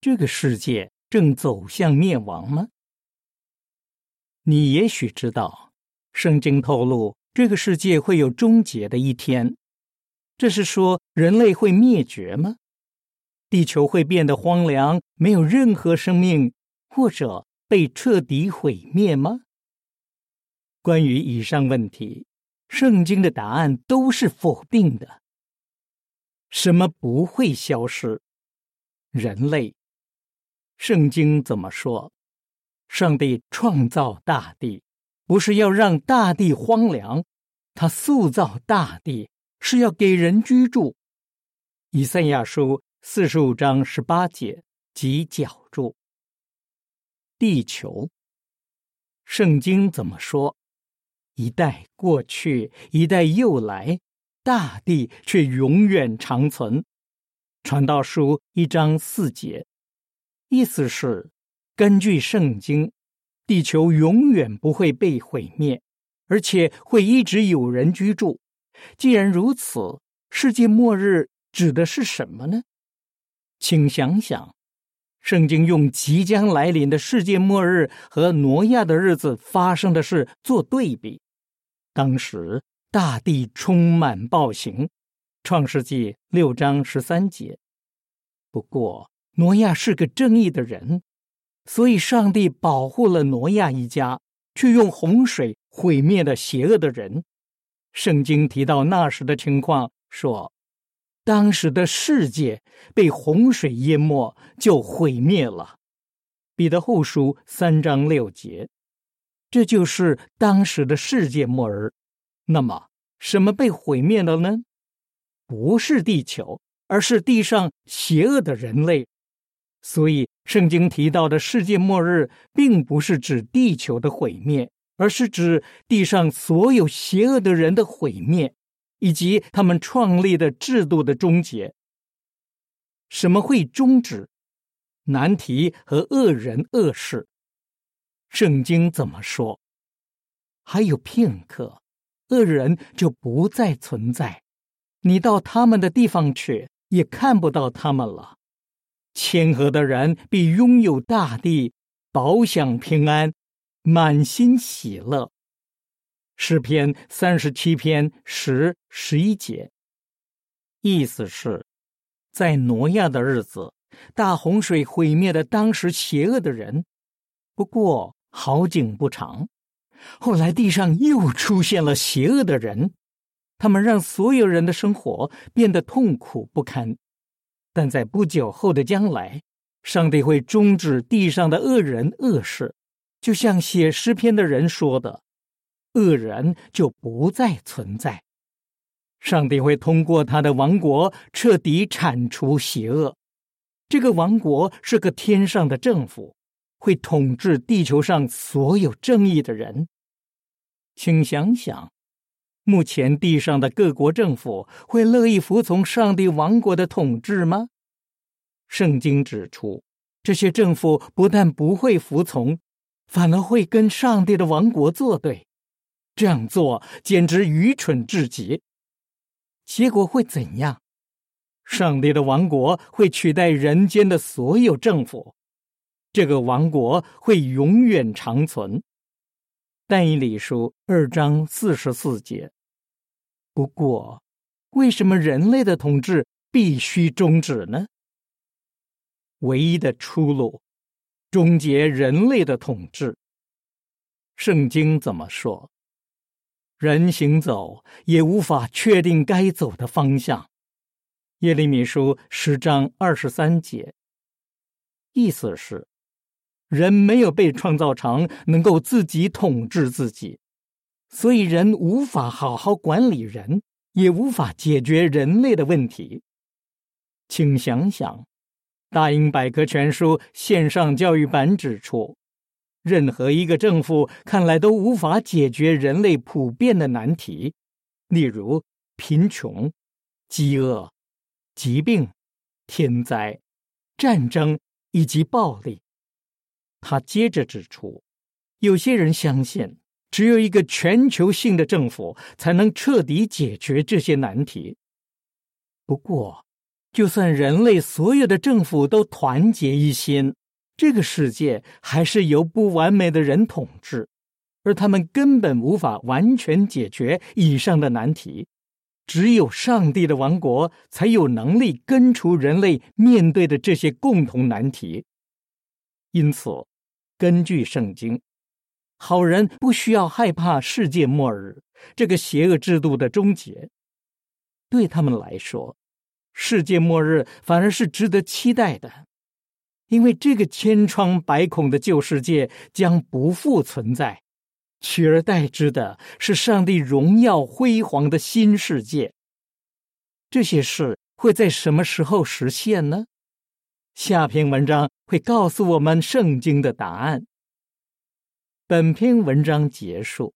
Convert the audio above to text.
这个世界正走向灭亡吗？你也许知道，圣经透露这个世界会有终结的一天。这是说人类会灭绝吗？地球会变得荒凉，没有任何生命，或者被彻底毁灭吗？关于以上问题，圣经的答案都是否定的。什么不会消失？人类。圣经怎么说？上帝创造大地，不是要让大地荒凉，他塑造大地是要给人居住。以赛亚书四十五章十八节及脚注。地球。圣经怎么说？一代过去，一代又来，大地却永远长存。传道书一章四节。意思是，根据圣经，地球永远不会被毁灭，而且会一直有人居住。既然如此，世界末日指的是什么呢？请想想，圣经用即将来临的世界末日和挪亚的日子发生的事做对比。当时大地充满暴行，《创世纪》六章十三节。不过。挪亚是个正义的人，所以上帝保护了挪亚一家，却用洪水毁灭了邪恶的人。圣经提到那时的情况，说当时的世界被洪水淹没，就毁灭了。彼得后书三章六节，这就是当时的世界末日。那么，什么被毁灭了呢？不是地球，而是地上邪恶的人类。所以，圣经提到的世界末日，并不是指地球的毁灭，而是指地上所有邪恶的人的毁灭，以及他们创立的制度的终结。什么会终止？难题和恶人恶事。圣经怎么说？还有片刻，恶人就不再存在，你到他们的地方去，也看不到他们了。谦和的人必拥有大地，保享平安，满心喜乐。诗篇三十七篇十十一节，意思是，在挪亚的日子，大洪水毁灭了当时邪恶的人。不过好景不长，后来地上又出现了邪恶的人，他们让所有人的生活变得痛苦不堪。但在不久后的将来，上帝会终止地上的恶人恶事，就像写诗篇的人说的：“恶人就不再存在。”上帝会通过他的王国彻底铲除邪恶。这个王国是个天上的政府，会统治地球上所有正义的人。请想想。目前地上的各国政府会乐意服从上帝王国的统治吗？圣经指出，这些政府不但不会服从，反而会跟上帝的王国作对。这样做简直愚蠢至极。结果会怎样？上帝的王国会取代人间的所有政府，这个王国会永远长存。但以理书二章四十四节。不过，为什么人类的统治必须终止呢？唯一的出路，终结人类的统治。圣经怎么说？人行走也无法确定该走的方向。耶利米书十章二十三节，意思是，人没有被创造成能够自己统治自己。所以，人无法好好管理人，也无法解决人类的问题。请想想，《大英百科全书》线上教育版指出，任何一个政府看来都无法解决人类普遍的难题，例如贫穷、饥饿、疾病、天灾、战争以及暴力。他接着指出，有些人相信。只有一个全球性的政府才能彻底解决这些难题。不过，就算人类所有的政府都团结一心，这个世界还是由不完美的人统治，而他们根本无法完全解决以上的难题。只有上帝的王国才有能力根除人类面对的这些共同难题。因此，根据圣经，好人不需要害怕世界末日这个邪恶制度的终结。对他们来说，世界末日反而是值得期待的，因为这个千疮百孔的旧世界将不复存在。取而代之的是上帝荣耀辉煌的新世界。这些事会在什么时候实现呢？下篇文章会告诉我们圣经的答案。本篇文章结束。